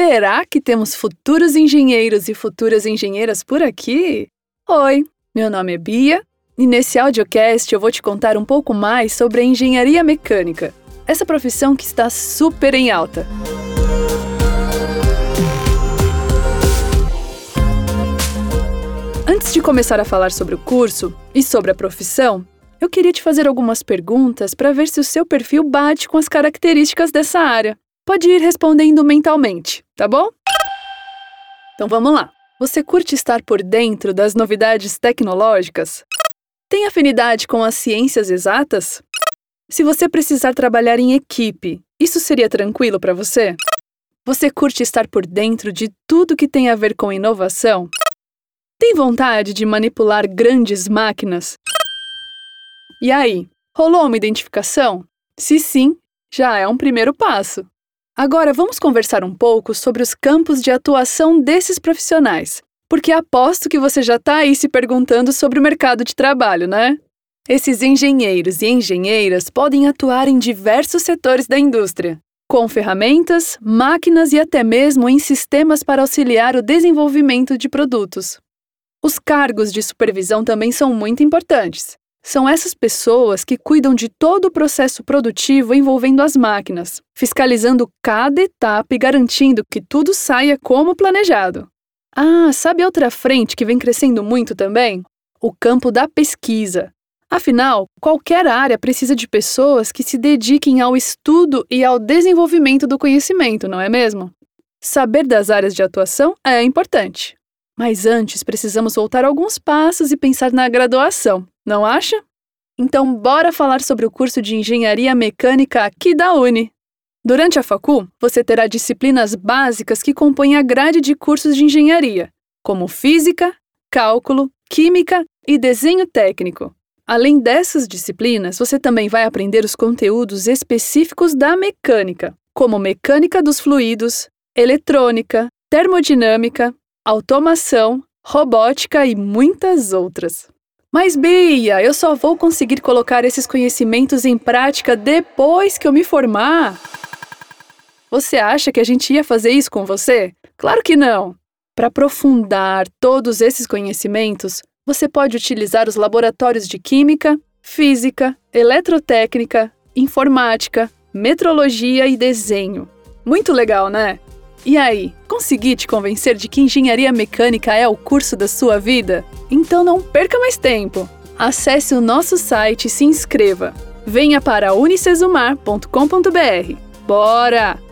Será que temos futuros engenheiros e futuras engenheiras por aqui? Oi, meu nome é Bia e nesse audiocast eu vou te contar um pouco mais sobre a engenharia mecânica, essa profissão que está super em alta. Antes de começar a falar sobre o curso e sobre a profissão, eu queria te fazer algumas perguntas para ver se o seu perfil bate com as características dessa área. Pode ir respondendo mentalmente, tá bom? Então vamos lá. Você curte estar por dentro das novidades tecnológicas? Tem afinidade com as ciências exatas? Se você precisar trabalhar em equipe, isso seria tranquilo para você? Você curte estar por dentro de tudo que tem a ver com inovação? Tem vontade de manipular grandes máquinas? E aí, rolou uma identificação? Se sim, já é um primeiro passo. Agora vamos conversar um pouco sobre os campos de atuação desses profissionais, porque aposto que você já está aí se perguntando sobre o mercado de trabalho, né? Esses engenheiros e engenheiras podem atuar em diversos setores da indústria, com ferramentas, máquinas e até mesmo em sistemas para auxiliar o desenvolvimento de produtos. Os cargos de supervisão também são muito importantes. São essas pessoas que cuidam de todo o processo produtivo envolvendo as máquinas, fiscalizando cada etapa e garantindo que tudo saia como planejado. Ah, sabe outra frente que vem crescendo muito também? O campo da pesquisa. Afinal, qualquer área precisa de pessoas que se dediquem ao estudo e ao desenvolvimento do conhecimento, não é mesmo? Saber das áreas de atuação é importante. Mas antes precisamos voltar alguns passos e pensar na graduação, não acha? Então, bora falar sobre o curso de Engenharia Mecânica aqui da Uni. Durante a Facu, você terá disciplinas básicas que compõem a grade de cursos de engenharia, como física, cálculo, química e desenho técnico. Além dessas disciplinas, você também vai aprender os conteúdos específicos da mecânica, como mecânica dos fluidos, eletrônica, termodinâmica, automação, robótica e muitas outras. Mas, Bia, eu só vou conseguir colocar esses conhecimentos em prática depois que eu me formar. Você acha que a gente ia fazer isso com você? Claro que não! Para aprofundar todos esses conhecimentos, você pode utilizar os laboratórios de Química, Física, Eletrotécnica, Informática, Metrologia e Desenho. Muito legal, né? E aí, consegui te convencer de que engenharia mecânica é o curso da sua vida? Então não perca mais tempo. Acesse o nosso site e se inscreva. Venha para unicesumar.com.br. Bora!